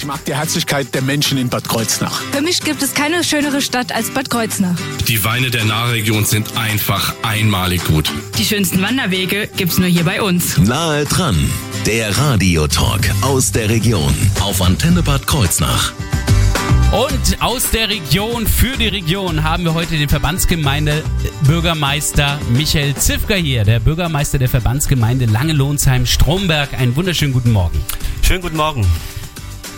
Ich mag die Herzlichkeit der Menschen in Bad Kreuznach. Für mich gibt es keine schönere Stadt als Bad Kreuznach. Die Weine der Nahregion sind einfach einmalig gut. Die schönsten Wanderwege gibt's nur hier bei uns. Nahe dran, der Radiotalk aus der Region auf Antenne Bad Kreuznach. Und aus der Region für die Region haben wir heute den Verbandsgemeinde Bürgermeister Michael Zifker hier, der Bürgermeister der Verbandsgemeinde Lange-Lohnsheim-Stromberg. Einen wunderschönen guten Morgen. Schönen guten Morgen.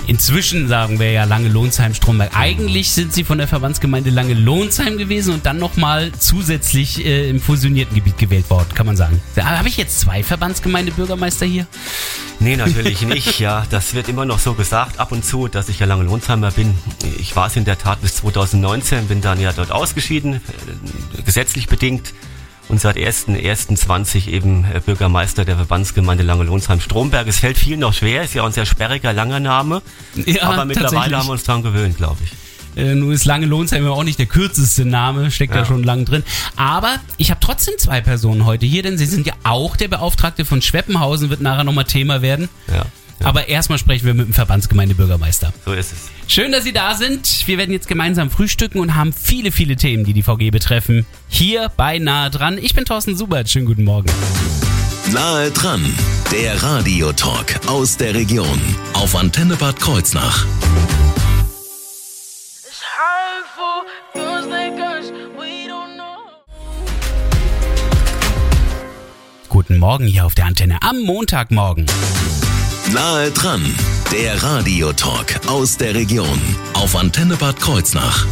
Inzwischen sagen wir ja Lange-Lohnsheim-Stromberg. Eigentlich sind sie von der Verbandsgemeinde Lange-Lohnsheim gewesen und dann nochmal zusätzlich äh, im fusionierten Gebiet gewählt worden, kann man sagen. Habe ich jetzt zwei Verbandsgemeinde-Bürgermeister hier? Nee, natürlich nicht. Ja, das wird immer noch so gesagt, ab und zu, dass ich ja Lange-Lohnsheimer bin. Ich war es in der Tat bis 2019, bin dann ja dort ausgeschieden, äh, gesetzlich bedingt und seit 1.1.20 eben äh, Bürgermeister der Verbandsgemeinde Lange-Lonsheim-Stromberg. Es fällt vielen noch schwer, ist ja ein sehr sperriger, langer Name. Ja, aber mittlerweile haben wir uns daran gewöhnt, glaube ich. Äh, nun ist Lange Lohnsheim auch nicht der kürzeste Name, steckt ja, ja schon lang drin. Aber ich habe trotzdem zwei Personen heute hier, denn sie sind ja auch der Beauftragte von Schweppenhausen, wird nachher nochmal Thema werden. Ja. Aber erstmal sprechen wir mit dem Verbandsgemeindebürgermeister. So ist es. Schön, dass Sie da sind. Wir werden jetzt gemeinsam frühstücken und haben viele, viele Themen, die die VG betreffen. Hier bei Nahe dran. Ich bin Thorsten Subert. Schönen guten Morgen. Nahe dran, der Radiotalk aus der Region auf Antenne Bad Kreuznach. Guten Morgen hier auf der Antenne am Montagmorgen. Nahe dran, der Radiotalk aus der Region auf Antenne Bad Kreuznach.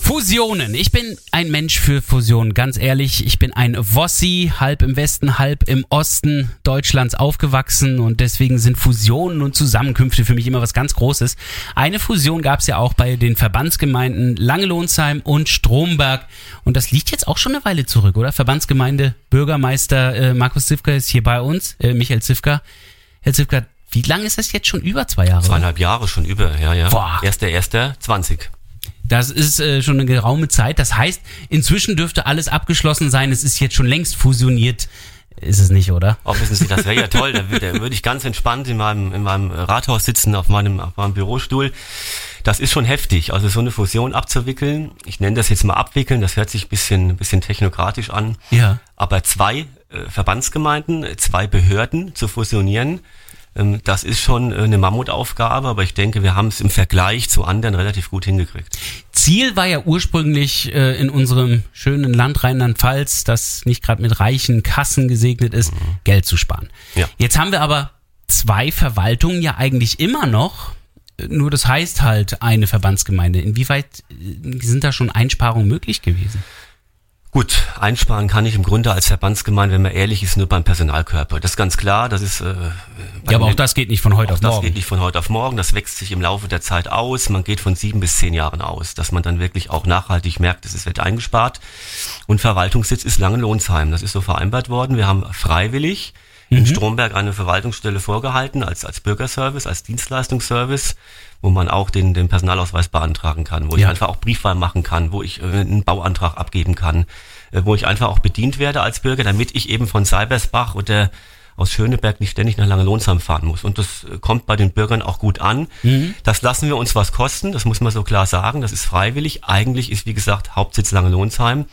Fusionen. Ich bin ein Mensch für Fusionen, ganz ehrlich. Ich bin ein Wossi, halb im Westen, halb im Osten Deutschlands aufgewachsen und deswegen sind Fusionen und Zusammenkünfte für mich immer was ganz Großes. Eine Fusion gab es ja auch bei den Verbandsgemeinden Langelohnsheim und Stromberg und das liegt jetzt auch schon eine Weile zurück, oder? Verbandsgemeinde Bürgermeister äh, Markus Zivka ist hier bei uns, äh, Michael Zivka. Herr Zivka, wie lange ist das jetzt schon? Über zwei Jahre? Zweieinhalb Jahre schon über, ja, ja. Boah. Erster, erster, 20. Das ist äh, schon eine geraume Zeit. Das heißt, inzwischen dürfte alles abgeschlossen sein. Es ist jetzt schon längst fusioniert. Ist es nicht, oder? Oh, wissen Sie, das wäre ja toll. Da, da würde ich ganz entspannt in meinem, in meinem Rathaus sitzen, auf meinem, auf meinem Bürostuhl. Das ist schon heftig. Also so eine Fusion abzuwickeln. Ich nenne das jetzt mal abwickeln. Das hört sich ein bisschen, bisschen technokratisch an. Ja. Aber zwei Verbandsgemeinden, zwei Behörden zu fusionieren, ähm, das ist schon äh, eine Mammutaufgabe, aber ich denke, wir haben es im Vergleich zu anderen relativ gut hingekriegt. Ziel war ja ursprünglich äh, in unserem schönen Land Rheinland-Pfalz, das nicht gerade mit reichen Kassen gesegnet ist, mhm. Geld zu sparen. Ja. Jetzt haben wir aber zwei Verwaltungen ja eigentlich immer noch. Nur das heißt halt eine Verbandsgemeinde. Inwieweit sind da schon Einsparungen möglich gewesen? Gut, einsparen kann ich im Grunde als Verbandsgemeinde, wenn man ehrlich ist, nur beim Personalkörper. Das ist ganz klar. Das ist. Äh, ja, aber auch das geht nicht von heute auf morgen. Das geht nicht von heute auf morgen. Das wächst sich im Laufe der Zeit aus. Man geht von sieben bis zehn Jahren aus, dass man dann wirklich auch nachhaltig merkt, es wird eingespart. Und Verwaltungssitz ist Langenlohnsheim. Das ist so vereinbart worden. Wir haben freiwillig mhm. in Stromberg eine Verwaltungsstelle vorgehalten als als Bürgerservice, als Dienstleistungsservice wo man auch den, den Personalausweis beantragen kann, wo ja. ich einfach auch Briefwahl machen kann, wo ich äh, einen Bauantrag abgeben kann, äh, wo ich einfach auch bedient werde als Bürger, damit ich eben von Seibersbach oder aus Schöneberg nicht ständig nach Langelohnsheim fahren muss. Und das äh, kommt bei den Bürgern auch gut an. Mhm. Das lassen wir uns was kosten, das muss man so klar sagen. Das ist freiwillig. Eigentlich ist, wie gesagt, Hauptsitz Langelohnsheim.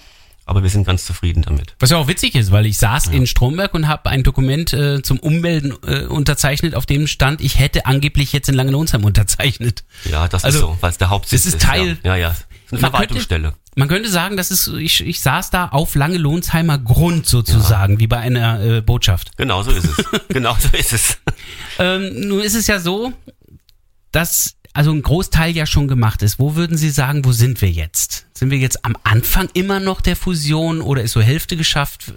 Aber wir sind ganz zufrieden damit. Was ja auch witzig ist, weil ich saß ja. in Stromberg und habe ein Dokument äh, zum Ummelden äh, unterzeichnet, auf dem stand, ich hätte angeblich jetzt in Langenonsheim unterzeichnet. Ja, das also, ist so, weil es der Hauptsitz ist. Das ist Teil. Ja, ja. ja. eine Verwaltungsstelle. Könnte, man könnte sagen, das ist, ich, ich saß da auf Langelohnsheimer Grund sozusagen, ja. wie bei einer äh, Botschaft. Genau so ist es. genau so ist es. ähm, nun ist es ja so, dass also ein Großteil ja schon gemacht ist. Wo würden Sie sagen, wo sind wir jetzt? Sind wir jetzt am Anfang immer noch der Fusion oder ist so Hälfte geschafft?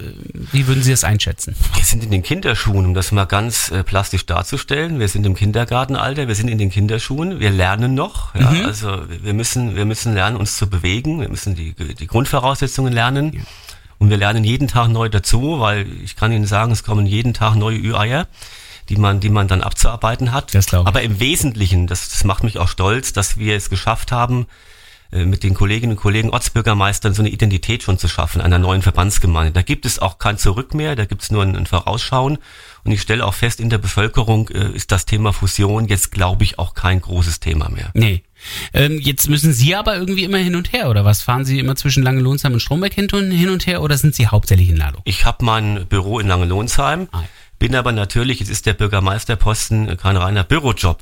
Wie würden Sie das einschätzen? Wir sind in den Kinderschuhen, um das mal ganz äh, plastisch darzustellen. Wir sind im Kindergartenalter, wir sind in den Kinderschuhen, wir lernen noch. Ja? Mhm. Also wir müssen, wir müssen lernen, uns zu bewegen, wir müssen die, die Grundvoraussetzungen lernen. Ja. Und wir lernen jeden Tag neu dazu, weil ich kann Ihnen sagen, es kommen jeden Tag neue Ü-Eier die man, die man dann abzuarbeiten hat. Das glaube ich. Aber im Wesentlichen, das, das macht mich auch stolz, dass wir es geschafft haben, äh, mit den Kolleginnen und Kollegen Ortsbürgermeistern so eine Identität schon zu schaffen, einer neuen Verbandsgemeinde. Da gibt es auch kein Zurück mehr, da gibt es nur ein, ein Vorausschauen. Und ich stelle auch fest, in der Bevölkerung äh, ist das Thema Fusion jetzt, glaube ich, auch kein großes Thema mehr. Nee. Ähm, jetzt müssen Sie aber irgendwie immer hin und her, oder was? Fahren Sie immer zwischen Langelohnsheim und Stromberg hin und, hin und her, oder sind Sie hauptsächlich in Ladung? Ich habe mein Büro in Langelohnsheim, Ah, ja. Bin aber natürlich, es ist der Bürgermeisterposten kein reiner Bürojob.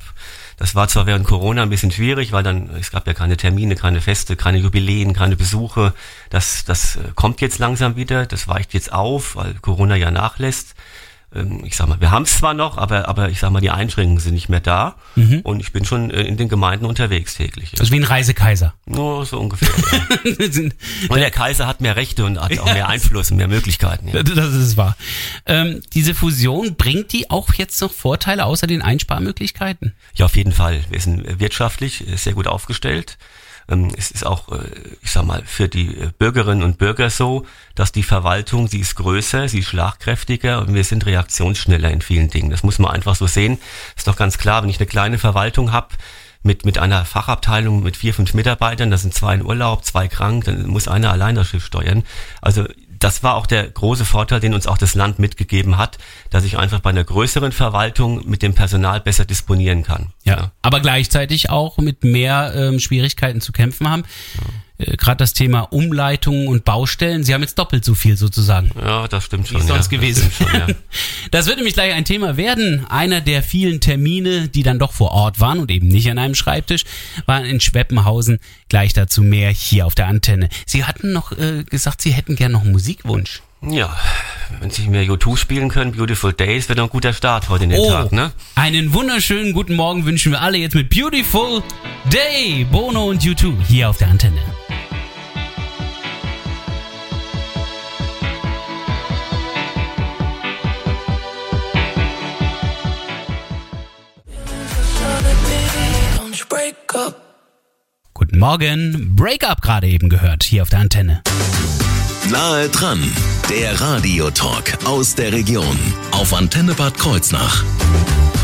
Das war zwar während Corona ein bisschen schwierig, weil dann, es gab ja keine Termine, keine Feste, keine Jubiläen, keine Besuche. Das, das äh, kommt jetzt langsam wieder, das weicht jetzt auf, weil Corona ja nachlässt. Ähm, Ich sag mal, wir haben es zwar noch, aber, aber ich sag mal, die Einschränkungen sind nicht mehr da. Und ich bin schon äh, in den Gemeinden unterwegs täglich. Also wie ein Reisekaiser. Nur so ungefähr. Ja. Und der Kaiser hat mehr Rechte und hat auch mehr Einfluss und mehr Möglichkeiten. Ja. Das ist wahr. Ähm, diese Fusion, bringt die auch jetzt noch Vorteile außer den Einsparmöglichkeiten? Ja, auf jeden Fall. Wir sind wirtschaftlich äh, sehr gut aufgestellt. Ähm, Es ist auch, äh, ich sag mal, für die äh, Bürgerinnen und Bürger so, dass die Verwaltung, sie ist größer, sie ist schlagkräftiger und wir sind reaktionsschneller in vielen Dingen. Das muss man einfach so sehen. Ist doch ganz klar, wenn ich eine kleine Verwaltung habe, mit, mit einer Fachabteilung mit vier, fünf Mitarbeitern, da sind zwei in Urlaub, zwei krank, dann muss einer allein das Schiff steuern. Also das war auch der große Vorteil, den uns auch das Land mitgegeben hat, dass ich einfach bei einer größeren Verwaltung mit dem Personal besser disponieren kann. Aber gleichzeitig auch mit mehr ähm, Schwierigkeiten zu kämpfen haben. Äh, Gerade das Thema Umleitungen und Baustellen. Sie haben jetzt doppelt so viel sozusagen. Ja, das stimmt schon. Wie sonst ja. gewesen. Das, schon, ja. Das wird nämlich gleich ein Thema werden. Einer der vielen Termine, die dann doch vor Ort waren und eben nicht an einem Schreibtisch, waren in Schweppenhausen. Gleich dazu mehr hier auf der Antenne. Sie hatten noch äh, gesagt, Sie hätten gern noch einen Musikwunsch. Ja, wenn Sie mir U2 spielen können, Beautiful Days, wäre doch ein guter Start heute in den Tag, ne? einen wunderschönen guten Morgen wünschen wir alle jetzt mit Beautiful Day, Bono und U2 hier auf der Antenne. Guten Morgen, Breakup gerade eben gehört hier auf der Antenne. Nahe dran, der Radiotalk aus der Region auf Antenne Bad Kreuznach.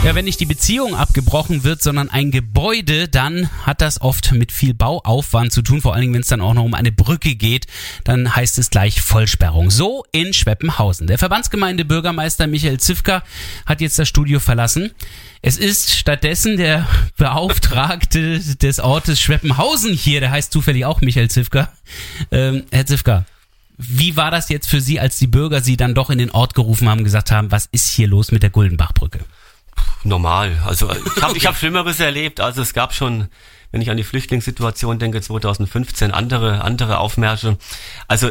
Ja, wenn nicht die Beziehung abgebrochen wird, sondern ein Gebäude, dann hat das oft mit viel Bauaufwand zu tun, vor allen Dingen, wenn es dann auch noch um eine Brücke geht, dann heißt es gleich Vollsperrung. So in Schweppenhausen. Der Verbandsgemeinde Bürgermeister Michael Zivka hat jetzt das Studio verlassen. Es ist stattdessen der Beauftragte des Ortes Schweppenhausen hier, der heißt zufällig auch Michael Zivka. Ähm, Herr Zivka, wie war das jetzt für Sie, als die Bürger Sie dann doch in den Ort gerufen haben, gesagt haben, was ist hier los mit der Guldenbachbrücke? Normal. Also ich habe ich hab Schlimmeres erlebt. Also es gab schon, wenn ich an die Flüchtlingssituation denke, 2015 andere, andere Aufmärsche. Also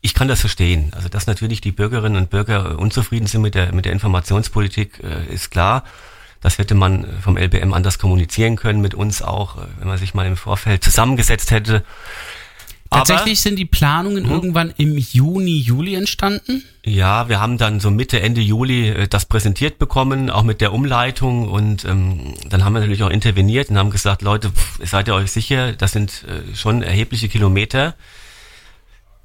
ich kann das verstehen. Also dass natürlich die Bürgerinnen und Bürger unzufrieden sind mit der, mit der Informationspolitik, äh, ist klar. Das hätte man vom LBM anders kommunizieren können mit uns auch, äh, wenn man sich mal im Vorfeld zusammengesetzt hätte. Tatsächlich sind die Planungen irgendwann im Juni, Juli entstanden. Ja, wir haben dann so Mitte, Ende Juli äh, das präsentiert bekommen, auch mit der Umleitung und ähm, dann haben wir natürlich auch interveniert und haben gesagt, Leute, pff, seid ihr euch sicher, das sind äh, schon erhebliche Kilometer.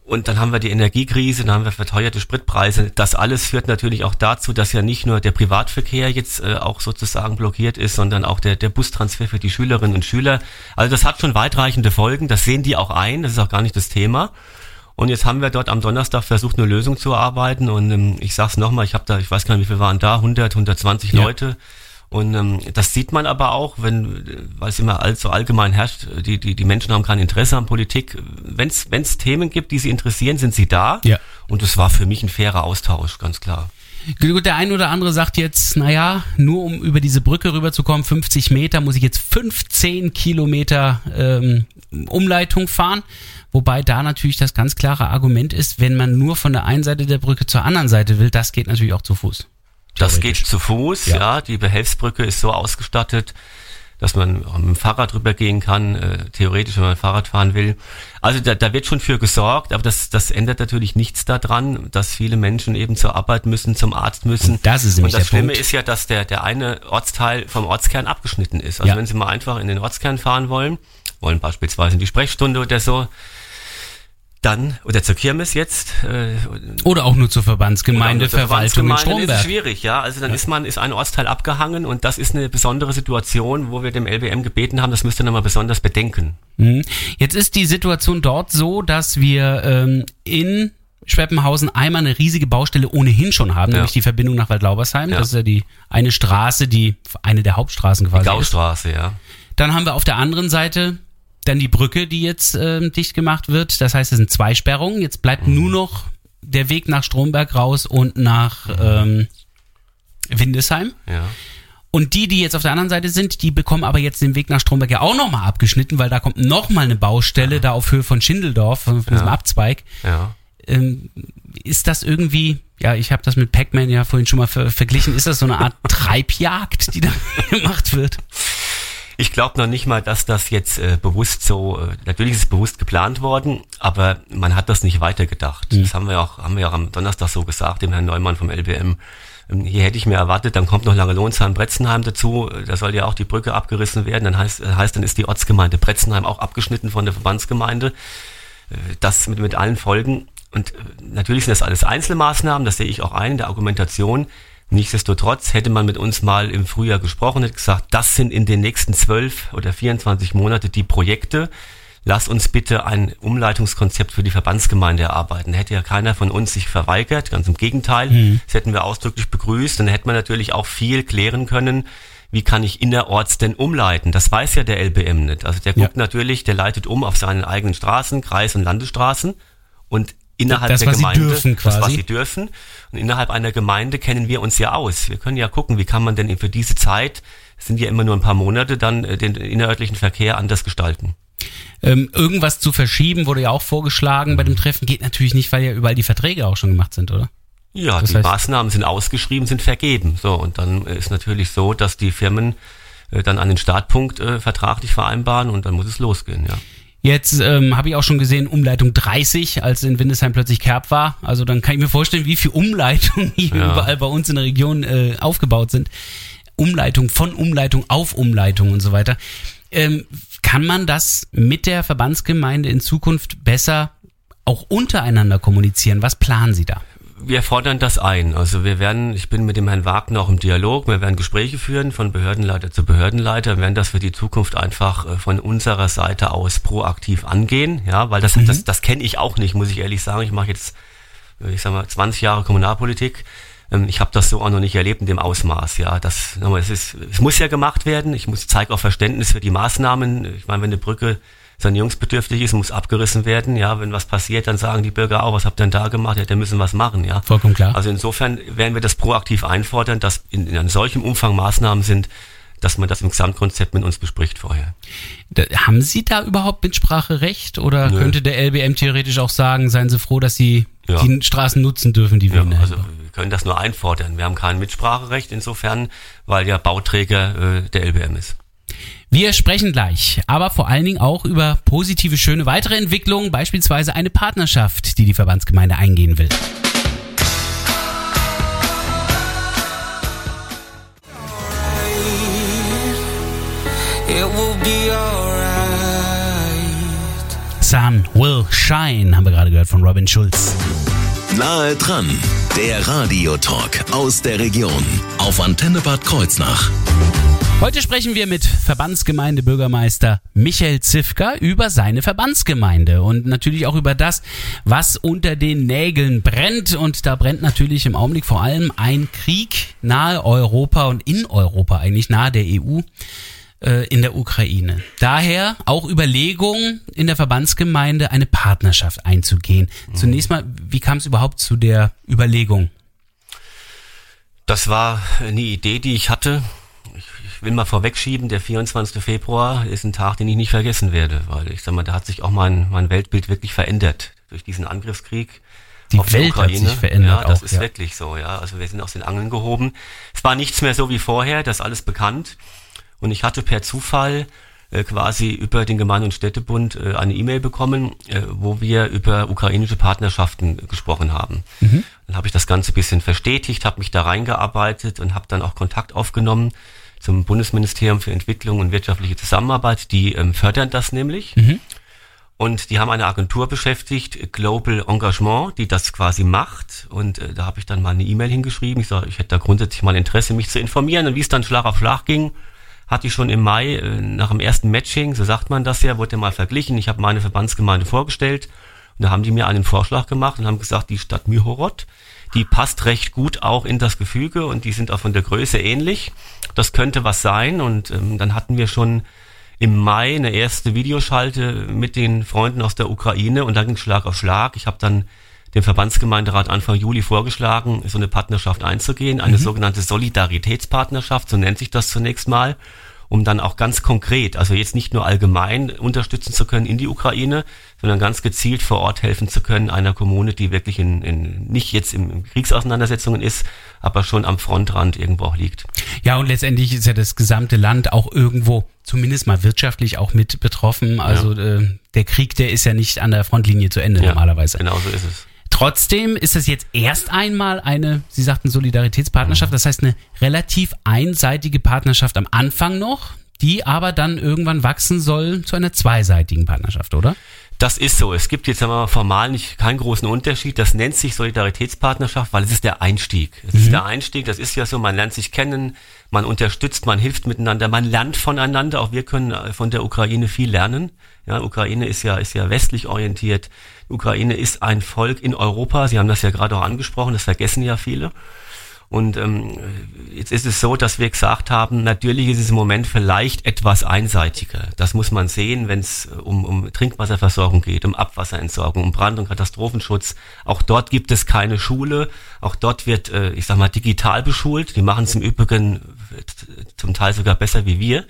Und dann haben wir die Energiekrise, dann haben wir verteuerte Spritpreise. Das alles führt natürlich auch dazu, dass ja nicht nur der Privatverkehr jetzt äh, auch sozusagen blockiert ist, sondern auch der, der Bustransfer für die Schülerinnen und Schüler. Also das hat schon weitreichende Folgen, das sehen die auch ein, das ist auch gar nicht das Thema. Und jetzt haben wir dort am Donnerstag versucht, eine Lösung zu erarbeiten. Und ähm, ich sag's nochmal, ich habe da, ich weiß gar nicht, wie viele waren da, 100, 120 Ja. Leute. Und ähm, das sieht man aber auch, wenn, äh, weil es immer allzu allgemein herrscht, die, die, die Menschen haben kein Interesse an Politik. Wenn es Themen gibt, die sie interessieren, sind sie da. Ja. Und es war für mich ein fairer Austausch, ganz klar. Gut, der ein oder andere sagt jetzt, naja, nur um über diese Brücke rüberzukommen, 50 Meter, muss ich jetzt 15 Kilometer ähm, Umleitung fahren. Wobei da natürlich das ganz klare Argument ist, wenn man nur von der einen Seite der Brücke zur anderen Seite will, das geht natürlich auch zu Fuß. Das geht zu Fuß, Ja. ja. Die Behelfsbrücke ist so ausgestattet, dass man mit dem Fahrrad rübergehen kann, äh, theoretisch, wenn man Fahrrad fahren will. Also da, da wird schon für gesorgt, aber das, das ändert natürlich nichts daran, dass viele Menschen eben zur Arbeit müssen, zum Arzt müssen. Und das ist nämlich Und das Schlimme Punkt. ist ja, dass der, der eine Ortsteil vom Ortskern abgeschnitten ist. Also Ja. wenn Sie mal einfach in den Ortskern fahren wollen, wollen beispielsweise in die Sprechstunde oder so, Dann, oder zur Kirmes jetzt. Äh, Oder auch nur zur Verbandsgemeinde, zur Verwaltung in Dann ist Stromberg. schwierig, ja. Also dann ist man, ist ein Ortsteil abgehangen und das ist eine besondere Situation, wo wir dem LBM gebeten haben, das müsst ihr nochmal besonders bedenken. Mhm. Jetzt ist die Situation dort so, dass wir ähm, in Schweppenhausen einmal eine riesige Baustelle ohnehin schon haben, Ja. nämlich die Verbindung nach Waldlaubersheim. Ja. Das ist ja die eine Straße, die eine der Hauptstraßen quasi ist. Gaustraße, ja. Dann haben wir auf der anderen Seite dann die Brücke, die jetzt ähm, dicht gemacht wird. Das heißt, es sind zwei Sperrungen. Jetzt bleibt nur noch der Weg nach Stromberg raus und nach ähm, Windesheim. Ja. Und die, die jetzt auf der anderen Seite sind, die bekommen aber jetzt den Weg nach Stromberg ja auch nochmal abgeschnitten, weil da kommt nochmal eine Baustelle, da auf Höhe von Schindeldorf, von von diesem Ja. Abzweig. Ja. Ähm, ist das irgendwie, ja, ich habe das mit Pac-Man ja vorhin schon mal ver verglichen, ist das so eine Art Treibjagd, die da gemacht wird? Ich glaube noch nicht mal, dass das jetzt äh, bewusst so, äh, natürlich ist es bewusst geplant worden, aber man hat das nicht weitergedacht. Das haben wir auch, haben wir auch am Donnerstag so gesagt, dem Herrn Neumann vom LBM. Ähm, Hier hätte ich mir erwartet, dann kommt noch Langelohnsheim Bretzenheim dazu, äh, da soll ja auch die Brücke abgerissen werden, dann heißt, äh, heißt dann ist die Ortsgemeinde Bretzenheim auch abgeschnitten von der Verbandsgemeinde. Äh, Das mit, mit allen Folgen. Und natürlich sind das alles Einzelmaßnahmen, das sehe ich auch ein in der Argumentation. Nichtsdestotrotz hätte man mit uns mal im Frühjahr gesprochen, hätte gesagt, das sind in den nächsten zwölf oder 24 Monate die Projekte. Lass uns bitte ein Umleitungskonzept für die Verbandsgemeinde erarbeiten. Hätte ja keiner von uns sich verweigert, ganz im Gegenteil. Das hätten wir ausdrücklich begrüßt. Dann hätte man natürlich auch viel klären können, wie kann ich innerorts denn umleiten? Das weiß ja der LBM nicht. Also der guckt Ja. natürlich, der leitet um auf seinen eigenen Straßen, Kreis- und Landesstraßen und innerhalb Das, der was sie Gemeinde, dürfen das, was quasi. sie dürfen. Und innerhalb einer Gemeinde kennen wir uns ja aus. Wir können ja gucken, wie kann man denn für diese Zeit, es sind ja immer nur ein paar Monate, dann äh, den innerörtlichen Verkehr anders gestalten. Ähm, irgendwas zu verschieben wurde ja auch vorgeschlagen bei dem Treffen. Geht natürlich nicht, weil ja überall die Verträge auch schon gemacht sind, oder? Ja, Das die heißt- Maßnahmen sind ausgeschrieben, sind vergeben. So, und dann äh, ist natürlich so, dass die Firmen äh, dann einen Startpunkt äh, vertraglich vereinbaren und dann muss es losgehen, ja. Jetzt ähm, habe ich auch schon gesehen, Umleitung 30, als in Windesheim plötzlich Kerb war. Also dann kann ich mir vorstellen, wie viele Umleitungen hier Ja. überall bei uns in der Region äh, aufgebaut sind. Umleitung von Umleitung auf Umleitung und so weiter. Ähm, kann man das mit der Verbandsgemeinde in Zukunft besser auch untereinander kommunizieren? Was planen Sie da? Wir fordern das ein. Also wir werden, ich bin mit dem Herrn Wagner auch im Dialog, wir werden Gespräche führen von Behördenleiter zu Behördenleiter, wir werden das für die Zukunft einfach äh, von unserer Seite aus proaktiv angehen, ja, weil das, das, das kenne ich auch nicht, muss ich ehrlich sagen. Ich mache jetzt, äh, ich sag mal, 20 Jahre Kommunalpolitik. Ähm, Ich habe das so auch noch nicht erlebt in dem Ausmaß, ja. Das, es, ist, es muss ja gemacht werden. Ich muss zeige auch Verständnis für die Maßnahmen. Ich meine, wenn eine Brücke sanierungsbedürftig ist, muss abgerissen werden. Ja, wenn was passiert, dann sagen die Bürger auch, was habt ihr denn da gemacht? Ja, der müssen was machen, ja. Vollkommen klar. Also insofern werden wir das proaktiv einfordern, dass in, in einem solchen Umfang Maßnahmen sind, dass man das im Gesamtkonzept mit uns bespricht vorher. Da, haben Sie da überhaupt Mitspracherecht oder Nö. könnte der LBM theoretisch auch sagen, seien Sie froh, dass Sie Ja. die Straßen nutzen dürfen, die wir Ja, also einbauen? wir können das nur einfordern. Wir haben kein Mitspracherecht insofern, weil ja Bauträger äh, der LBM ist. Wir sprechen gleich, aber vor allen Dingen auch über positive, schöne weitere Entwicklungen, beispielsweise eine Partnerschaft, die die Verbandsgemeinde eingehen will. Sun Will Shine haben wir gerade gehört von Robin Schulz. Nahe dran, der Radiotalk aus der Region auf Antenne Bad Kreuznach. Heute sprechen wir mit Verbandsgemeindebürgermeister Michael Zifka über seine Verbandsgemeinde und natürlich auch über das, was unter den Nägeln brennt. Und da brennt natürlich im Augenblick vor allem ein Krieg nahe Europa und in Europa eigentlich, nahe der EU äh, in der Ukraine. Daher auch Überlegungen in der Verbandsgemeinde, eine Partnerschaft einzugehen. Zunächst mal, wie kam es überhaupt zu der Überlegung? Das war eine Idee, die ich hatte. Ich, ich will mal vorwegschieben, der 24. Februar ist ein Tag, den ich nicht vergessen werde, weil ich sag mal, da hat sich auch mein, mein Weltbild wirklich verändert durch diesen Angriffskrieg. Die auf Welt hat sich verändert Ja, das auch, ist ja. wirklich so, ja. Also wir sind aus den Angeln gehoben. Es war nichts mehr so wie vorher, das ist alles bekannt. Und ich hatte per Zufall äh, quasi über den Gemeinde- und Städtebund äh, eine E-Mail bekommen, äh, wo wir über ukrainische Partnerschaften gesprochen haben. Dann habe ich das Ganze ein bisschen verstetigt, habe mich da reingearbeitet und habe dann auch Kontakt aufgenommen zum Bundesministerium für Entwicklung und wirtschaftliche Zusammenarbeit. Die ähm, fördern das nämlich. Und die haben eine Agentur beschäftigt, Global Engagement, die das quasi macht. Und äh, da habe ich dann mal eine E-Mail hingeschrieben. Ich sage, ich hätte da grundsätzlich mal Interesse, mich zu informieren. Und wie es dann Schlag auf Schlag ging, hatte ich schon im Mai äh, nach dem ersten Matching, so sagt man das ja, wurde mal verglichen. Ich habe meine Verbandsgemeinde vorgestellt. Und da haben die mir einen Vorschlag gemacht und haben gesagt, die Stadt Myhorod, die passt recht gut auch in das Gefüge und die sind auch von der Größe ähnlich. Das könnte was sein. Und ähm, dann hatten wir schon im Mai eine erste Videoschalte mit den Freunden aus der Ukraine und dann ging Schlag auf Schlag. Ich habe dann dem Verbandsgemeinderat Anfang Juli vorgeschlagen, so eine Partnerschaft einzugehen, eine mhm. sogenannte Solidaritätspartnerschaft, so nennt sich das zunächst mal um dann auch ganz konkret, also jetzt nicht nur allgemein unterstützen zu können in die Ukraine, sondern ganz gezielt vor Ort helfen zu können einer Kommune, die wirklich in, in nicht jetzt im Kriegsauseinandersetzungen ist, aber schon am Frontrand irgendwo auch liegt. Ja, und letztendlich ist ja das gesamte Land auch irgendwo zumindest mal wirtschaftlich auch mit betroffen. Also ja. äh, der Krieg, der ist ja nicht an der Frontlinie zu Ende ja, normalerweise. Genau so ist es. Trotzdem ist es jetzt erst einmal eine, Sie sagten Solidaritätspartnerschaft, das heißt eine relativ einseitige Partnerschaft am Anfang noch, die aber dann irgendwann wachsen soll zu einer zweiseitigen Partnerschaft, oder? Das ist so. Es gibt jetzt einmal formal nicht keinen großen Unterschied. Das nennt sich Solidaritätspartnerschaft, weil es ist der Einstieg. Es mhm. ist der Einstieg. Das ist ja so, man lernt sich kennen, man unterstützt, man hilft miteinander, man lernt voneinander. Auch wir können äh, von der Ukraine viel lernen. Ja, Ukraine ist ja, ist ja westlich orientiert. Ukraine ist ein Volk in Europa. Sie haben das ja gerade auch angesprochen. Das vergessen ja viele. Und ähm, jetzt ist es so, dass wir gesagt haben, natürlich ist es im Moment vielleicht etwas einseitiger. Das muss man sehen, wenn es um, um Trinkwasserversorgung geht, um Abwasserentsorgung, um Brand- und Katastrophenschutz. Auch dort gibt es keine Schule. Auch dort wird, äh, ich sag mal, digital beschult. Die machen es im Übrigen zum Teil sogar besser wie wir.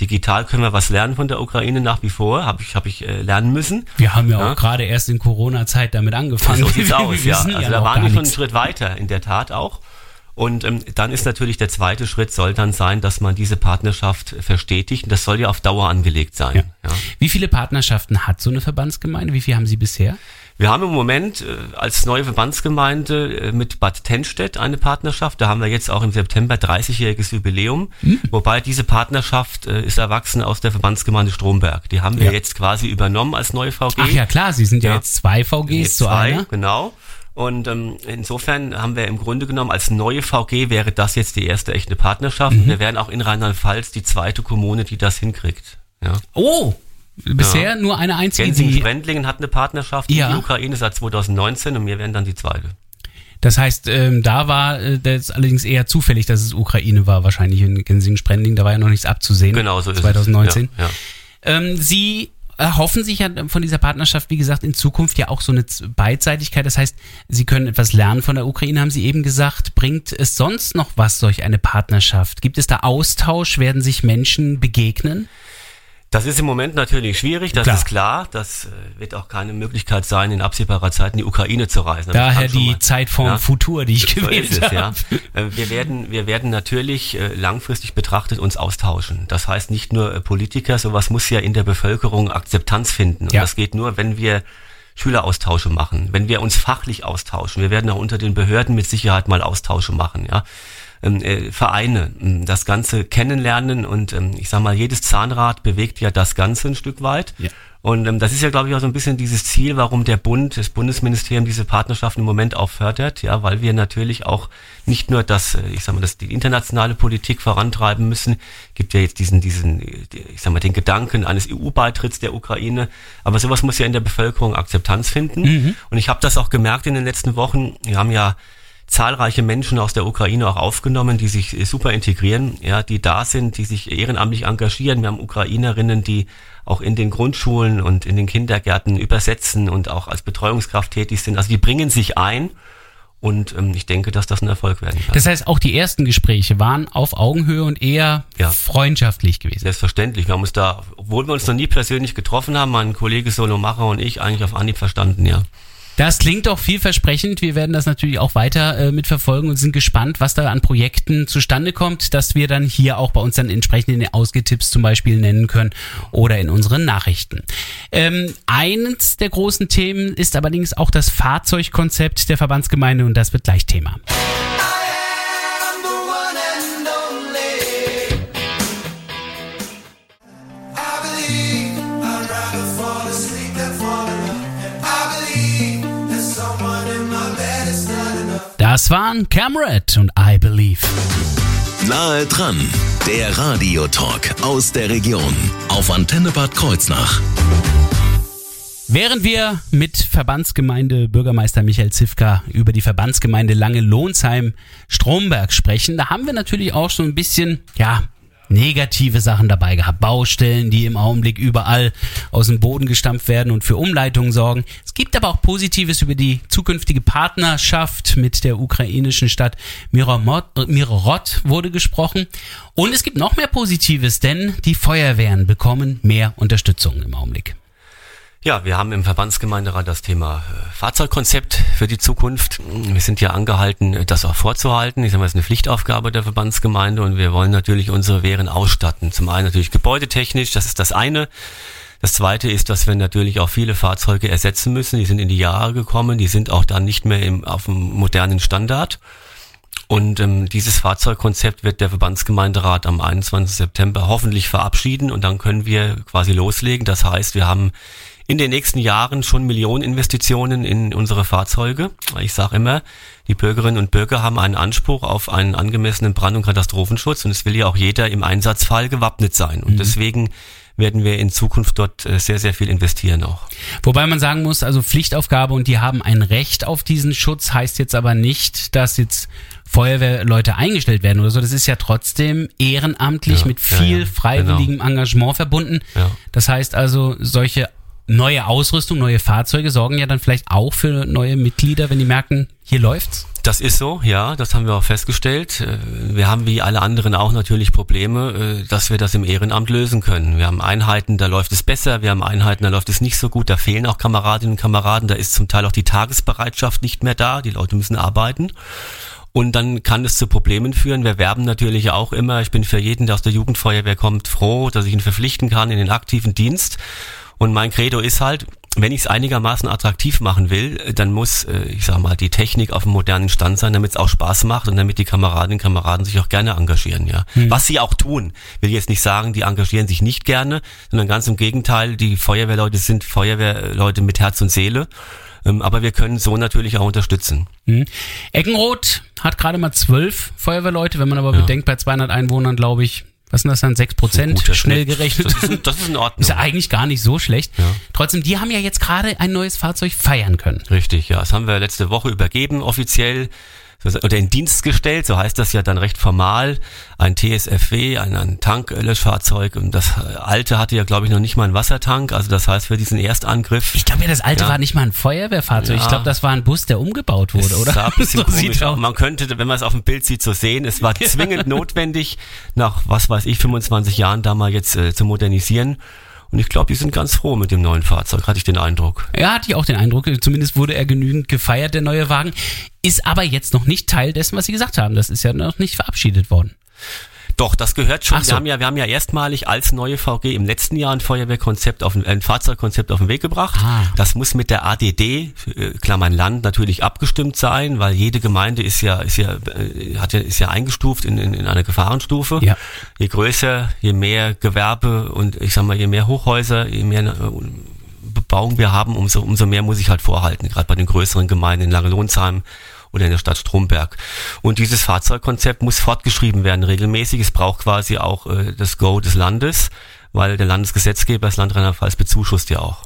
Digital können wir was lernen von der Ukraine nach wie vor, habe ich, hab ich äh, lernen müssen. Wir haben ja, ja. auch gerade erst in Corona-Zeit damit angefangen. So sieht's aus, ja. Also ja da waren wir schon einen Schritt weiter, in der Tat auch. Und ähm, dann ist natürlich der zweite Schritt soll dann sein, dass man diese Partnerschaft verstetigt. Und das soll ja auf Dauer angelegt sein. Ja. Ja. Wie viele Partnerschaften hat so eine Verbandsgemeinde? Wie viele haben Sie bisher? Wir haben im Moment äh, als neue Verbandsgemeinde äh, mit Bad Tennstedt eine Partnerschaft. Da haben wir jetzt auch im September 30-jähriges Jubiläum. Mhm. Wobei diese Partnerschaft äh, ist erwachsen aus der Verbandsgemeinde Stromberg. Die haben wir ja. jetzt quasi übernommen als neue VG. Ach ja, klar, Sie sind ja, jetzt zwei VGs jetzt zu zwei, einer. Genau. Und ähm, insofern haben wir im Grunde genommen als neue VG wäre das jetzt die erste echte Partnerschaft. Mhm. Wir wären auch in Rheinland-Pfalz die zweite Kommune, die das hinkriegt. Ja. Oh, bisher ja. nur eine einzige. Gensingen-Sprendlingen hat eine Partnerschaft ja. mit der Ukraine seit 2019 und wir wären dann die zweite. Das heißt, ähm, da war äh, das allerdings eher zufällig, dass es Ukraine war, wahrscheinlich in Gensingen-Sprendlingen. Da war ja noch nichts abzusehen. Genau so ist 2019. es. 2019. Ja, ja. Ähm, Sie erhoffen sich ja von dieser Partnerschaft, wie gesagt, in Zukunft ja auch so eine Beidseitigkeit. Das heißt, Sie können etwas lernen von der Ukraine, haben Sie eben gesagt. Bringt es sonst noch was, solch eine Partnerschaft? Gibt es da Austausch? Werden sich Menschen begegnen? Das ist im Moment natürlich schwierig, das klar. ist klar. Das äh, wird auch keine Möglichkeit sein, in absehbarer Zeit in die Ukraine zu reisen. Daher die Zeitform ja? Futur, die ich so gewählt habe. Ja. Äh, wir werden, wir werden natürlich äh, langfristig betrachtet uns austauschen. Das heißt nicht nur Politiker, sowas muss ja in der Bevölkerung Akzeptanz finden. Und ja. das geht nur, wenn wir Schüleraustausche machen, wenn wir uns fachlich austauschen. Wir werden auch unter den Behörden mit Sicherheit mal Austausche machen, ja ähm, äh, Vereine ähm, das Ganze kennenlernen und ähm, ich sag mal, jedes Zahnrad bewegt ja das Ganze ein Stück weit. Ja. Und ähm, das ist ja, glaube ich, auch so ein bisschen dieses Ziel, warum der Bund, das Bundesministerium diese Partnerschaften im Moment auch fördert, ja, weil wir natürlich auch nicht nur das, äh, ich sag mal, das die internationale Politik vorantreiben müssen, gibt ja jetzt diesen, diesen, ich sag mal, den Gedanken eines EU-Beitritts der Ukraine, aber sowas muss ja in der Bevölkerung Akzeptanz finden. Mhm. Und ich habe das auch gemerkt in den letzten Wochen. Wir haben ja zahlreiche Menschen aus der Ukraine auch aufgenommen, die sich super integrieren, ja, die da sind, die sich ehrenamtlich engagieren. Wir haben Ukrainerinnen, die auch in den Grundschulen und in den Kindergärten übersetzen und auch als Betreuungskraft tätig sind. Also die bringen sich ein und ähm, ich denke, dass das ein Erfolg werden kann. Das heißt, auch die ersten Gespräche waren auf Augenhöhe und eher ja. freundschaftlich gewesen. Selbstverständlich. Wir haben uns da, obwohl wir uns noch nie persönlich getroffen haben, mein Kollege Solomacher und ich eigentlich auf Anhieb verstanden, ja. Das klingt doch vielversprechend. Wir werden das natürlich auch weiter äh, mitverfolgen und sind gespannt, was da an Projekten zustande kommt, dass wir dann hier auch bei uns dann entsprechend in den Ausgetipps zum Beispiel nennen können oder in unseren Nachrichten. Ähm, eines der großen Themen ist allerdings auch das Fahrzeugkonzept der Verbandsgemeinde und das wird gleich Thema. Das waren Camred und I Believe. Nahe dran, der Radiotalk aus der Region auf Antenne Bad Kreuznach. Während wir mit Verbandsgemeinde Bürgermeister Michael Zivka über die Verbandsgemeinde Lange Lohnsheim Stromberg sprechen, da haben wir natürlich auch so ein bisschen, ja, negative Sachen dabei gehabt. Baustellen, die im Augenblick überall aus dem Boden gestampft werden und für Umleitungen sorgen. Es gibt aber auch Positives über die zukünftige Partnerschaft mit der ukrainischen Stadt Mirorod wurde gesprochen. Und es gibt noch mehr Positives, denn die Feuerwehren bekommen mehr Unterstützung im Augenblick. Ja, wir haben im Verbandsgemeinderat das Thema äh, Fahrzeugkonzept für die Zukunft. Wir sind ja angehalten, das auch vorzuhalten. Ich sage mal, das ist eine Pflichtaufgabe der Verbandsgemeinde und wir wollen natürlich unsere Wehren ausstatten. Zum einen natürlich gebäudetechnisch, das ist das eine. Das zweite ist, dass wir natürlich auch viele Fahrzeuge ersetzen müssen. Die sind in die Jahre gekommen, die sind auch dann nicht mehr im, auf dem modernen Standard. Und ähm, dieses Fahrzeugkonzept wird der Verbandsgemeinderat am 21. September hoffentlich verabschieden und dann können wir quasi loslegen. Das heißt, wir haben in den nächsten Jahren schon Millioneninvestitionen in unsere Fahrzeuge. Ich sage immer, die Bürgerinnen und Bürger haben einen Anspruch auf einen angemessenen Brand- und Katastrophenschutz und es will ja auch jeder im Einsatzfall gewappnet sein. Und mhm. deswegen werden wir in Zukunft dort äh, sehr, sehr viel investieren auch. Wobei man sagen muss, also Pflichtaufgabe und die haben ein Recht auf diesen Schutz, heißt jetzt aber nicht, dass jetzt Feuerwehrleute eingestellt werden oder so. Das ist ja trotzdem ehrenamtlich ja, mit viel ja, ja, freiwilligem genau. Engagement verbunden. Das heißt also, solche neue Ausrüstung, neue Fahrzeuge sorgen ja dann vielleicht auch für neue Mitglieder, wenn die merken, hier läuft's. Das ist so, ja, das haben wir auch festgestellt. Äh, wir haben wie alle anderen auch natürlich Probleme, äh, dass wir das im Ehrenamt lösen können. Wir haben Einheiten, da läuft es besser, wir haben Einheiten, da läuft es nicht so gut, da fehlen auch Kameradinnen und Kameraden, da ist zum Teil auch die Tagesbereitschaft nicht mehr da, die Leute müssen arbeiten. Und dann kann es zu Problemen führen. Wir werben natürlich auch immer, ich bin für jeden, der aus der Jugendfeuerwehr kommt, froh, dass ich ihn verpflichten kann in den aktiven Dienst. Und mein Credo ist halt, wenn ich es einigermaßen attraktiv machen will, dann muss, äh, ich sag mal, die Technik auf einem modernen Stand sein, damit es auch Spaß macht und damit die Kameradinnen und Kameraden sich auch gerne engagieren, ja. Hm. Was sie auch tun, will ich jetzt nicht sagen, die engagieren sich nicht gerne, sondern ganz im Gegenteil, die Feuerwehrleute sind Feuerwehrleute mit Herz und Seele. Ähm, aber wir können so natürlich auch unterstützen. Hm. Eckenroth hat gerade mal zwölf Feuerwehrleute, wenn man aber ja. bedenkt, bei 200 Einwohnern, glaube ich, was sind das dann, 6 Prozent schnell gerechnet? Das ist, das ist in Ordnung. Ist ja eigentlich gar nicht so schlecht. Ja. Trotzdem, die haben ja jetzt gerade ein neues Fahrzeug feiern können. Richtig, ja. Das haben wir letzte Woche übergeben, offiziell oder in Dienst gestellt, so heißt das ja dann recht formal, ein TSFW, ein, ein Tanklöschfahrzeug. Und das alte hatte ja, glaube ich, noch nicht mal einen Wassertank. Also das heißt, für diesen Erstangriff. Ich glaube ja, das alte ja. war nicht mal ein Feuerwehrfahrzeug. Ja. Ich glaube, das war ein Bus, der umgebaut wurde, oder? Sah ein bisschen so komisch aus. Man könnte, wenn man es auf dem Bild sieht, so sehen. Es war zwingend notwendig, nach, was weiß ich, 25 Jahren da mal jetzt äh, zu modernisieren. Und ich glaube, die sind ganz froh mit dem neuen Fahrzeug, hatte ich den Eindruck. Ja, hatte ich auch den Eindruck. Zumindest wurde er genügend gefeiert, der neue Wagen. Ist aber jetzt noch nicht Teil dessen, was Sie gesagt haben. Das ist ja noch nicht verabschiedet worden. Doch, das gehört schon. So. Wir haben ja, wir haben ja erstmalig als neue VG im letzten Jahr ein Feuerwehrkonzept auf ein Fahrzeugkonzept auf den Weg gebracht. Ah. Das muss mit der ADD, äh, Klammern Land, natürlich abgestimmt sein, weil jede Gemeinde ist ja, ist ja, äh, hat ja, ist ja eingestuft in, in, in eine Gefahrenstufe. Ja. Je größer, je mehr Gewerbe und ich sag mal, je mehr Hochhäuser, je mehr äh, Bebauung wir haben, umso, umso mehr muss ich halt vorhalten, gerade bei den größeren Gemeinden in Langelohnsheim oder in der Stadt Stromberg. Und dieses Fahrzeugkonzept muss fortgeschrieben werden regelmäßig. Es braucht quasi auch äh, das Go des Landes weil der Landesgesetzgeber, das Land Rheinland-Pfalz, bezuschusst ja auch.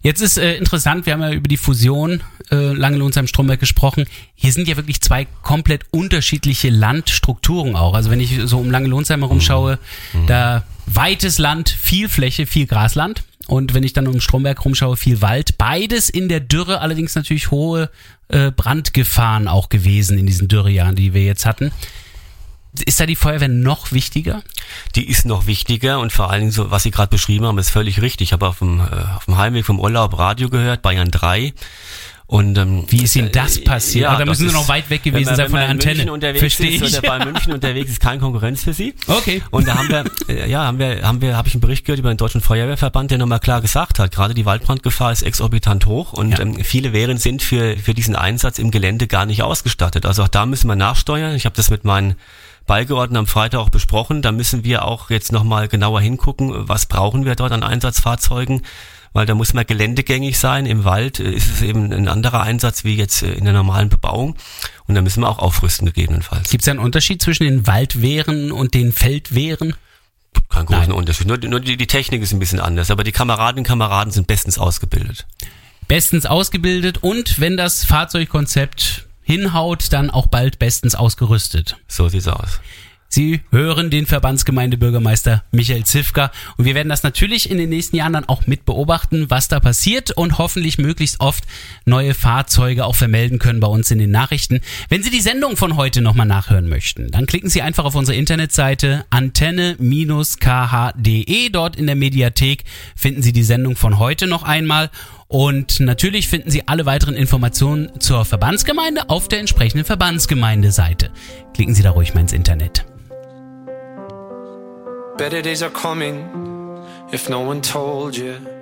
Jetzt ist äh, interessant, wir haben ja über die Fusion äh, Langelohnsheim-Stromberg gesprochen. Hier sind ja wirklich zwei komplett unterschiedliche Landstrukturen auch. Also wenn ich so um Langelohnsheim herumschaue, mhm. da weites Land, viel Fläche, viel Grasland. Und wenn ich dann um Stromberg rumschaue, viel Wald. Beides in der Dürre, allerdings natürlich hohe äh, Brandgefahren auch gewesen in diesen Dürrejahren, die wir jetzt hatten. Ist da die Feuerwehr noch wichtiger? Die ist noch wichtiger und vor allen Dingen so, was Sie gerade beschrieben haben, ist völlig richtig. Ich habe auf dem, äh, auf dem Heimweg vom Urlaub Radio gehört, Bayern 3. Und ähm, wie ist Ihnen das äh, passiert? Ja, da müssen Sie noch weit weg gewesen man, sein von der Antenne. Verstehe ich. Oder bei München unterwegs ist kein Konkurrenz für Sie. Okay. Und da haben wir, äh, ja, haben wir, haben wir, habe ich einen Bericht gehört über den deutschen Feuerwehrverband, der nochmal klar gesagt hat, gerade die Waldbrandgefahr ist exorbitant hoch und ja. ähm, viele Wehren sind für für diesen Einsatz im Gelände gar nicht ausgestattet. Also auch da müssen wir nachsteuern. Ich habe das mit meinen Beigeordneten am Freitag auch besprochen. Da müssen wir auch jetzt nochmal genauer hingucken, was brauchen wir dort an Einsatzfahrzeugen weil da muss man geländegängig sein. Im Wald äh, ist es eben ein anderer Einsatz wie jetzt äh, in der normalen Bebauung. Und da müssen wir auch aufrüsten gegebenenfalls. Gibt es einen Unterschied zwischen den Waldwehren und den Feldwehren? Kein großen Unterschied. Nur, nur die, die Technik ist ein bisschen anders. Aber die Kameradinnen und Kameraden sind bestens ausgebildet. Bestens ausgebildet und wenn das Fahrzeugkonzept hinhaut, dann auch bald bestens ausgerüstet. So sieht's aus. Sie hören den Verbandsgemeindebürgermeister Michael Zifka und wir werden das natürlich in den nächsten Jahren dann auch mit beobachten, was da passiert und hoffentlich möglichst oft neue Fahrzeuge auch vermelden können bei uns in den Nachrichten. Wenn Sie die Sendung von heute nochmal nachhören möchten, dann klicken Sie einfach auf unsere Internetseite antenne-kh.de. Dort in der Mediathek finden Sie die Sendung von heute noch einmal und natürlich finden Sie alle weiteren Informationen zur Verbandsgemeinde auf der entsprechenden Verbandsgemeindeseite. Klicken Sie da ruhig mal ins Internet. Better days are coming if no one told you.